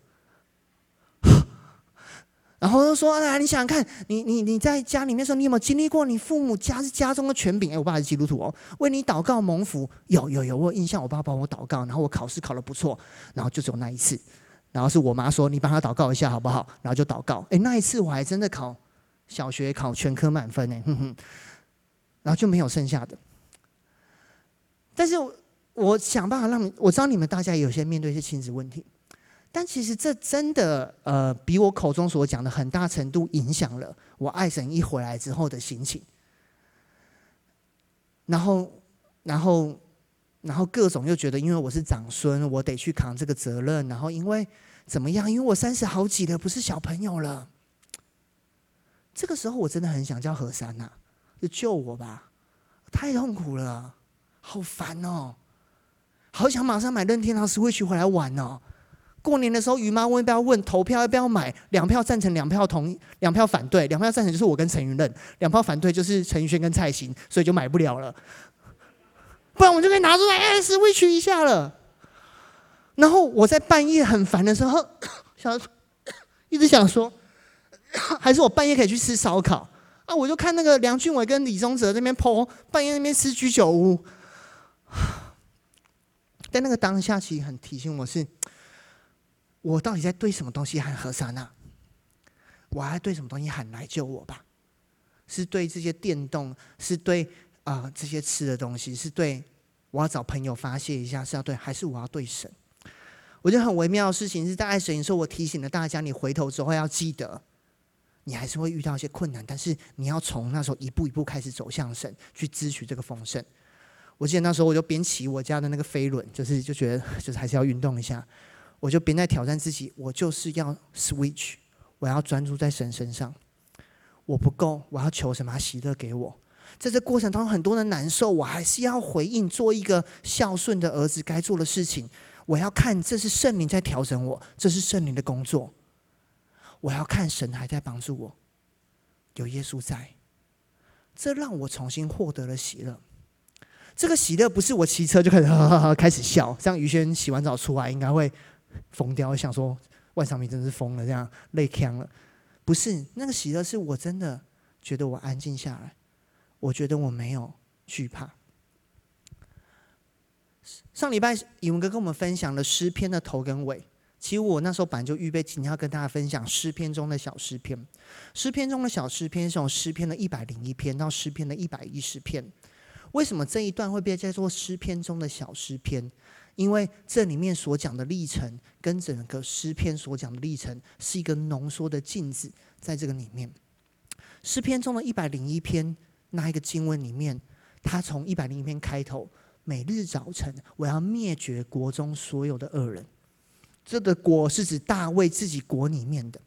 然后就说：“啊，你想想看，你你你在家里面的时候，你有没有经历过你父母家是家中的权柄？哎，我爸是基督徒哦，为你祷告蒙福，有有有，我有印象，我爸帮我祷告，然后我考试考得不错，然后就只有那一次，然后是我妈说你帮他祷告一下好不好？然后就祷告，哎，那一次我还真的考小学考全科满分呢，哼哼，然后就没有剩下的。但是我，想办法让你，我知道你们大家有些面对一些亲子问题。”但其实这真的，呃，比我口中所讲的很大程度影响了我爱神一回来之后的心情。然后，然后，然后各种又觉得，因为我是长孙，我得去扛这个责任。然后因为怎么样？因为我三十好几了，不是小朋友了。这个时候我真的很想叫何珊呐，就救我吧！太痛苦了，好烦哦，好想马上买任天堂 Switch 回来玩哦。过年的时候，于妈问要不要问投票要不要买，两票赞成，两票同意，两票反对，两票赞成就是我跟陈云任，两票反对就是陈宇轩跟蔡欣，所以就买不了了。不然我就可以拿出来哎，switch 一下了。然后我在半夜很烦的时候，想 一直想说，还是我半夜可以去吃烧烤啊？我就看那个梁俊伟跟李宗哲那边 po，半夜那边吃居酒屋。但那个当下其实很提醒我是。我到底在对什么东西喊和散那？我还对什么东西喊来救我吧？是对这些电动？是对啊、这些吃的东西？是对我要找朋友发泄一下？是要对还是我要对神？我觉得很微妙的事情是在爱神的时候，我提醒了大家：你回头之后要记得，你还是会遇到一些困难，但是你要从那时候一步一步开始走向神，去支取这个丰盛。我记得那时候我就边骑我家的那个飞轮，就是就觉得就是还是要运动一下。我就别再挑战自己，我就是要 switch，我要专注在神身上。我不够，我要求什么喜乐给我。在这过程当中，很多的难受，我还是要回应，做一个孝顺的儿子该做的事情。我要看，这是圣灵在调整我，这是圣灵的工作。我要看神还在帮助我，有耶稣在，这让我重新获得了喜乐。这个喜乐不是我骑车就开始哈哈哈开始笑，像于轩洗完澡出来应该会。疯掉，想说万长明真是疯了，这样累腔了。不是那个喜乐，是我真的觉得我安静下来，我觉得我没有惧怕。上礼拜以文哥跟我们分享了诗篇的头跟尾，其实我那时候本来就预备今天要跟大家分享诗篇中的小诗篇。诗篇中的小诗篇是从诗篇的一百零一篇到诗篇的一百一十篇。为什么这一段会被叫做诗篇中的小诗篇？因为这里面所讲的历程，跟整个诗篇所讲的历程是一个浓缩的镜子，在这个里面，诗篇中的一百零一篇那一个经文里面，他从一百零一篇开头，每日早晨我要灭绝国中所有的恶人，这个国是指大卫自己国里面的。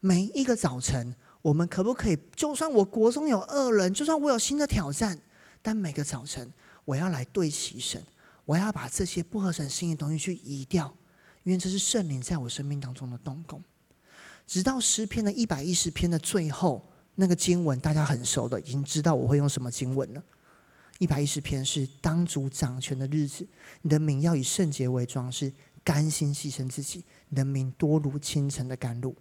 每一个早晨，我们可不可以，就算我国中有恶人，就算我有新的挑战，但每个早晨我要来对齐神。我要把这些不合神心意的东西去移掉，因为这是圣灵在我生命当中的动工。直到诗篇的一百一十篇的最后，那个经文大家很熟的，已经知道我会用什么经文了。一百一十篇是当主掌权的日子，你的民要以圣洁为装饰，甘心牺牲自己，你的民多如清晨的甘露。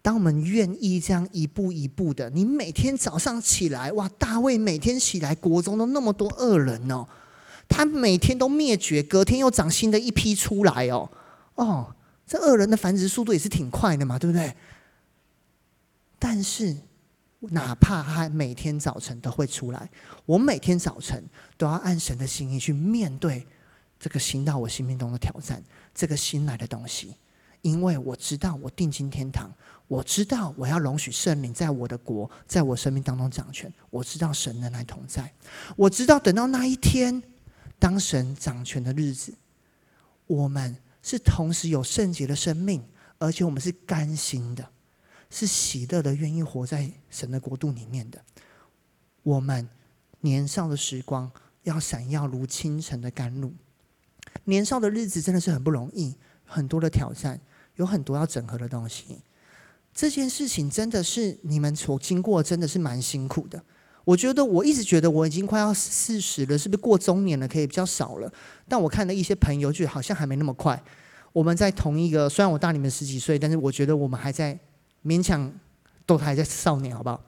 当我们愿意这样一步一步的，你每天早上起来，哇，大卫每天起来，国中都那么多恶人哦。他每天都灭绝，隔天又长新的一批出来哦，哦，这恶人的繁殖速度也是挺快的嘛，对不对？但是，哪怕他每天早晨都会出来，我每天早晨都要按神的心意去面对这个新到我心命中的挑战，这个新来的东西，因为我知道我定睛天堂，我知道我要容许圣灵在我的国，在我生命当中掌权，我知道神能来同在，我知道等到那一天。当神掌权的日子，我们是同时有圣洁的生命，而且我们是甘心的，是喜乐的，愿意活在神的国度里面的。我们年少的时光要闪耀如清晨的甘露。年少的日子真的是很不容易，很多的挑战，有很多要整合的东西。这件事情真的是你们所经过，真的是蛮辛苦的。我觉得我一直觉得我已经快要四十了，是不是过中年了？可以比较少了。但我看了一些朋友，觉得好像还没那么快。我们在同一个，虽然我大你们十几岁，但是我觉得我们还在勉强，都还在少年，好不好？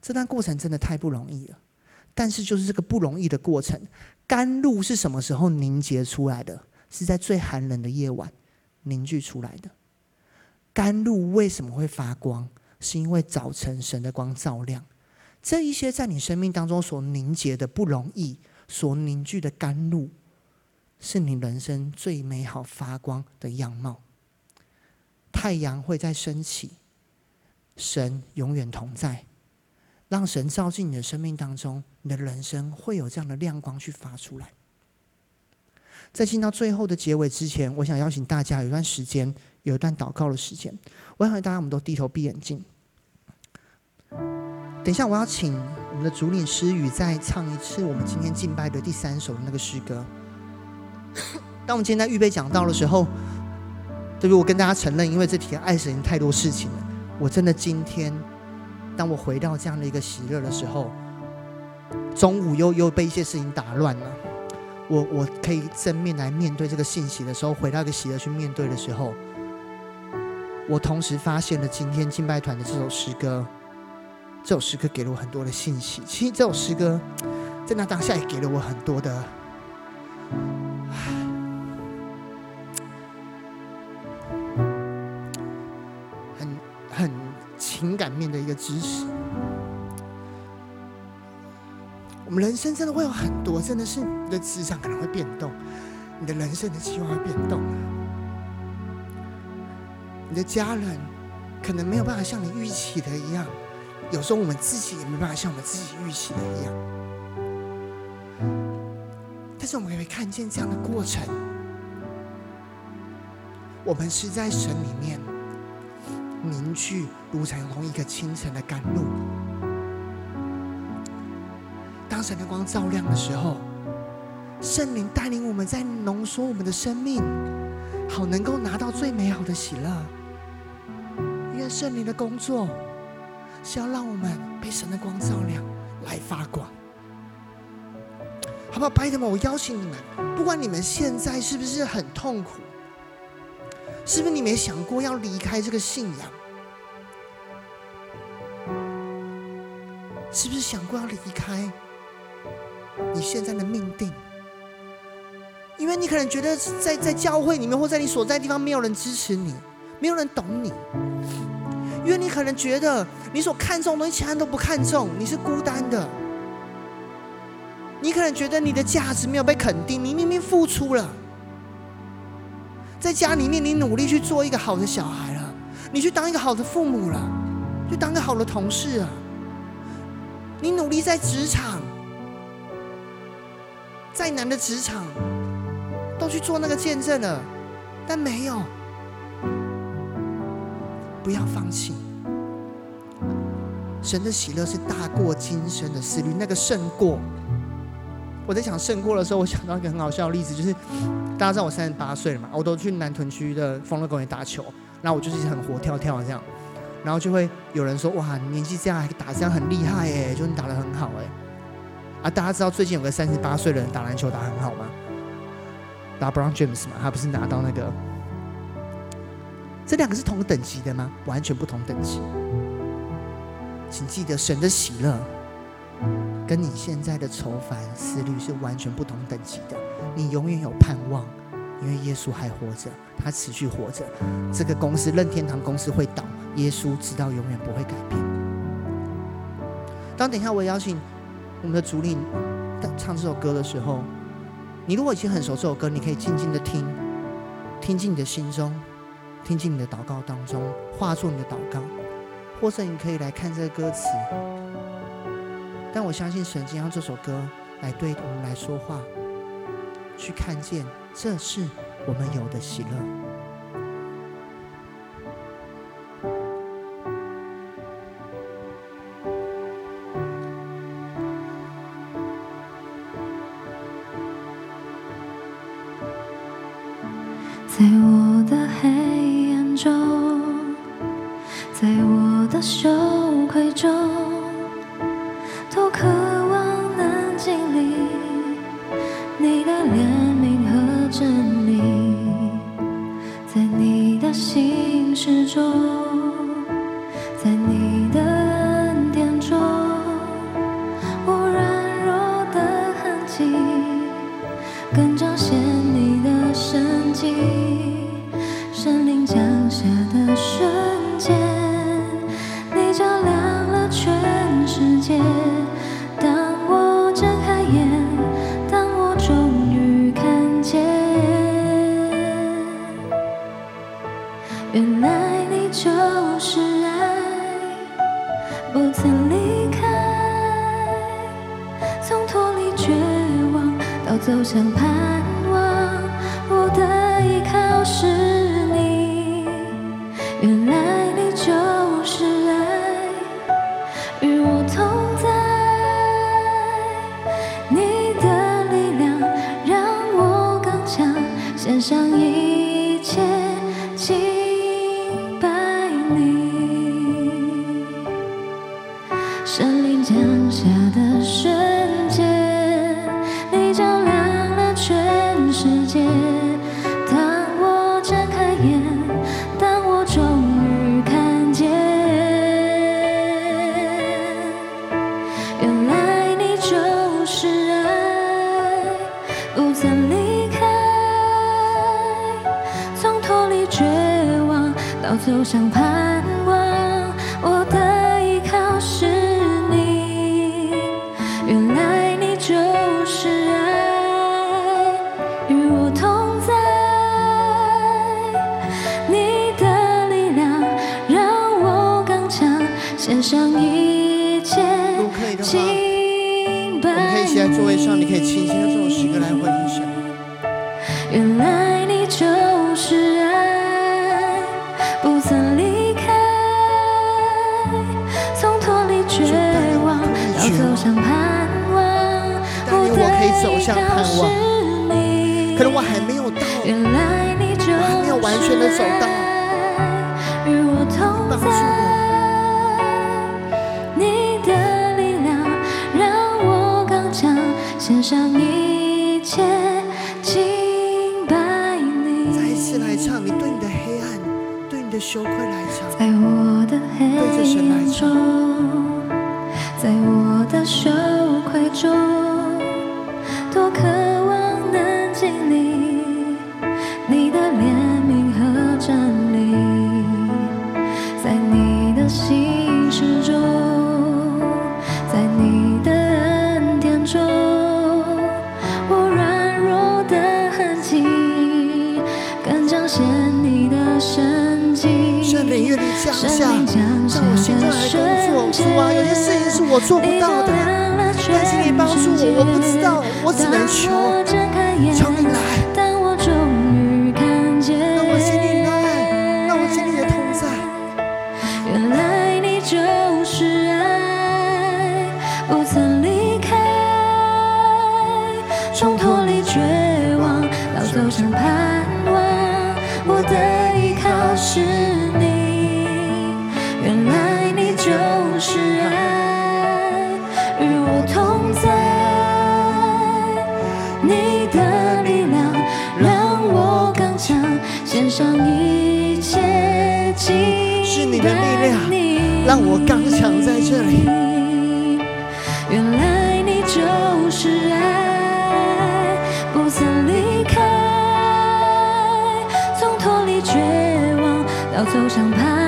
这段过程真的太不容易了。但是就是这个不容易的过程，甘露是什么时候凝结出来的？是在最寒冷的夜晚凝聚出来的。甘露为什么会发光？是因为早晨神的光照亮。这一些在你生命当中所凝结的不容易，所凝聚的甘露，是你人生最美好发光的样貌。太阳会再升起，神永远同在，让神照进你的生命当中，你的人生会有这样的亮光去发出来。在进到最后的结尾之前，我想邀请大家有一段时间，有一段祷告的时间。我想大家我们都低头闭眼睛。等一下，我要请我们的主领诗雨再唱一次我们今天敬拜的第三首的那个诗歌。当我们今天在预备讲道的时候，对不对？我跟大家承认，因为这几天爱神太多事情了。我真的今天，当我回到这样的一个喜乐的时候，中午又又被一些事情打乱了。我我可以正面来面对这个信息的时候，回到一个喜乐去面对的时候，我同时发现了今天敬拜团的这首诗歌，这首诗歌给了我很多的信息。其实这首诗歌在那当下也给了我很多的，很很情感面的一个支持。我们人生真的会有很多，真的是你的职场可能会变动，你的人生的计划会变动，你的家人可能没有办法像你预期的一样，有时候我们自己也没办法像我们自己预期的一样。但是我们可以看见这样的过程，我们是在神里面凝聚，如同一个清晨的甘露。当神的光照亮的时候，圣灵带领我们在浓缩我们的生命，好能够拿到最美好的喜乐。因为圣灵的工作是要让我们被神的光照亮，来发光。好不好，朋友们？我邀请你们，不管你们现在是不是很痛苦，是不是你没想过要离开这个信仰？是不是想过要离开？你现在的命定，因为你可能觉得在在教会里面或在你所在地方没有人支持你，没有人懂你，因为你可能觉得你所看重的东西其他人都不看重，你是孤单的。你可能觉得你的价值没有被肯定，你明明付出了，在家里面你努力去做一个好的小孩了，你去当一个好的父母了，去当个好的同事了，你努力在职场。再难的职场，都去做那个见证了，但没有，不要放弃。神的喜乐是大过今生的思虑，那个胜过。我在想胜过的时候，我想到一个很好笑的例子，就是大家知道我三十八岁了嘛，我都去南屯区的丰乐公园打球，然后我就是很活跳跳这样，然后就会有人说：“哇，你年纪这样还打这样很厉害哎，就你打得很好哎。”啊！大家知道最近有个三十八岁的人打篮球打很好吗？打 Brown James 嘛，他不是拿到那个？这两个是同等级的吗？完全不同等级。请记得，神的喜乐跟你现在的愁烦思虑是完全不同等级的。你永远有盼望，因为耶稣还活着，他持续活着。这个公司任天堂公司会倒，耶稣知道永远不会改变。当等一下，我邀请。我们的主领唱这首歌的时候，你如果已经很熟这首歌，你可以静静的听，听进你的心中，听进你的祷告当中，化作你的祷告，或者你可以来看这个歌词。但我相信神经让这首歌来对我们来说话，去看见这是我们有的喜乐。在我的黑。中，在我的羞愧中，都渴望能经历你的怜悯和真理，在你的心事中。走向盼望，我的依靠是你。原来你就是爱，与我同在。你的力量让我刚强，献上一切敬拜你。我们可以一起在座位上，你可以轻轻向盼望，可能我还没有到，我还没有完全的走到。帮助我，你的力量让我刚强，献上一切敬拜你。再一次来唱，你对你的黑暗，对你的羞愧来唱，在我的黑暗中，在我的羞愧中。事让我刚强在这里。原来你就是爱，不曾离开，从脱离绝望到走向盼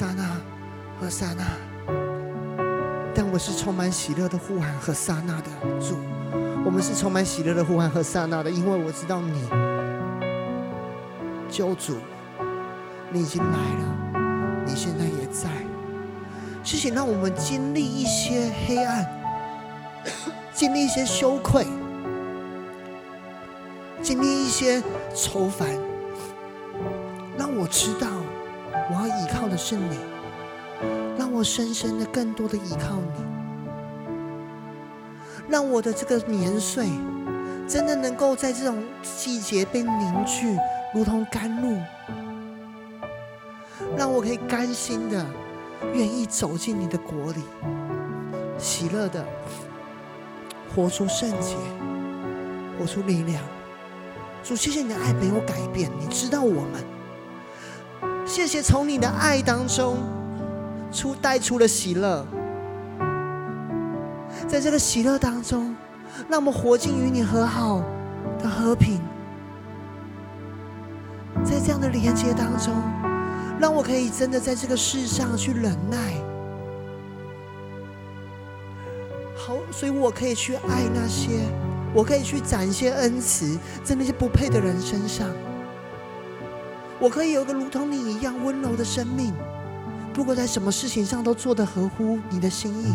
撒那，和撒那，但我是充满喜乐的呼喊和撒那的主。我们是充满喜乐的呼喊和撒那的，因为我知道你救主，你已经来了，你现在也在。谢谢，让我们经历一些黑暗，经历一些羞愧。经历一些愁烦，让我知道我要依靠的是你，让我深深的、更多的依靠你，让我的这个年岁真的能够在这种季节被凝聚，如同甘露，让我可以甘心的、愿意走进你的国里，喜乐的活出圣洁，活出力量。主，谢谢你的爱没有改变，你知道我们。谢谢从你的爱当中出带出了喜乐，在这个喜乐当中，让我们活进与你和好的和平。在这样的连接当中，让我可以真的在这个世上去忍耐。好，所以我可以去爱那些。我可以去展现恩慈，在那些不配的人身上。我可以有一个如同你一样温柔的生命，不管在什么事情上都做得合乎你的心意。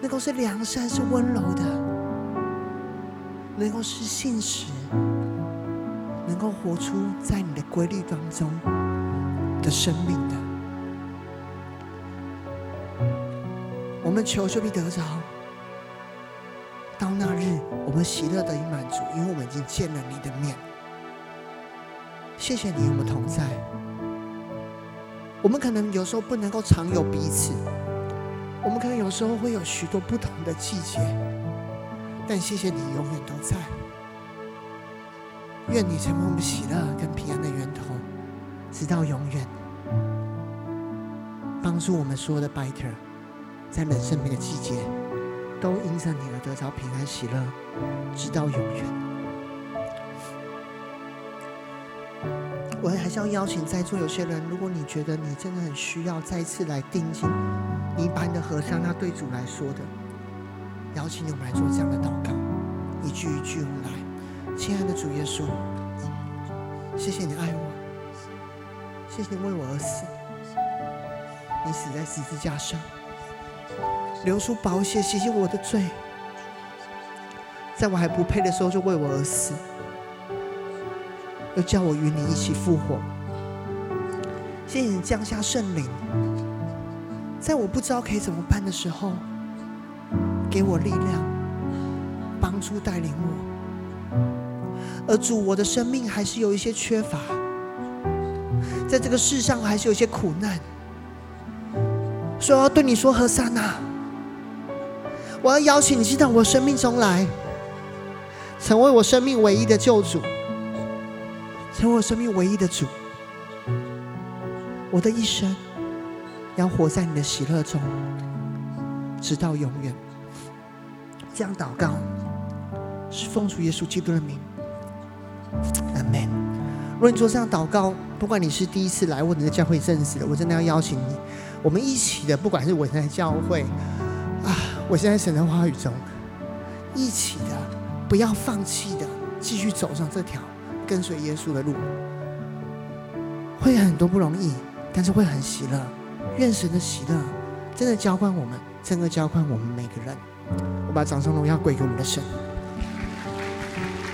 能够是良善，是温柔的，能够是信实，能够活出在你的规律当中的生命的。我们求就必得着，到那日我们喜乐得以满足，因为我们已经见了你的面。谢谢你与我们同在。我们可能有时候不能够常有彼此，我们可能有时候会有许多不同的季节，但谢谢你永远都在。愿你成为我们喜乐跟平安的源头，直到永远，帮助我们所有的 biter。在人生每个季节，都因着你而得着平安喜乐，直到永远。我还是要邀请在座有些人，如果你觉得你真的很需要再次来定睛你把你的和尚那对主来说的，邀请你我们来做这样的祷告，一句一句我们来。亲爱的主耶稣，谢谢你爱我，谢谢你为我而死，你死在十字架上。流出宝血，洗净我的罪，在我还不配的时候就为我而死，又叫我与你一起复活。谢谢你降下圣灵，在我不知道可以怎么办的时候，给我力量，帮助带领我。而主，我的生命还是有一些缺乏，在这个世上还是有一些苦难，所以我要对你说，和散那。我要邀请你进到我生命中来，成为我生命唯一的救主，成为我生命唯一的主。我的一生要活在你的喜乐中，直到永远。这样祷告，是奉主耶稣基督的名，阿门。如果你做这样祷告，不管你是第一次来，或者在教会认识的，我真的要邀请你，我们一起的，不管是我在教会。我现在神的话语中，一起的，不要放弃的，继续走上这条跟随耶稣的路，会很多不容易，但是会很喜乐。愿神的喜乐真的浇灌我们，真的浇灌我们每个人。我把掌声荣耀归给我们的神。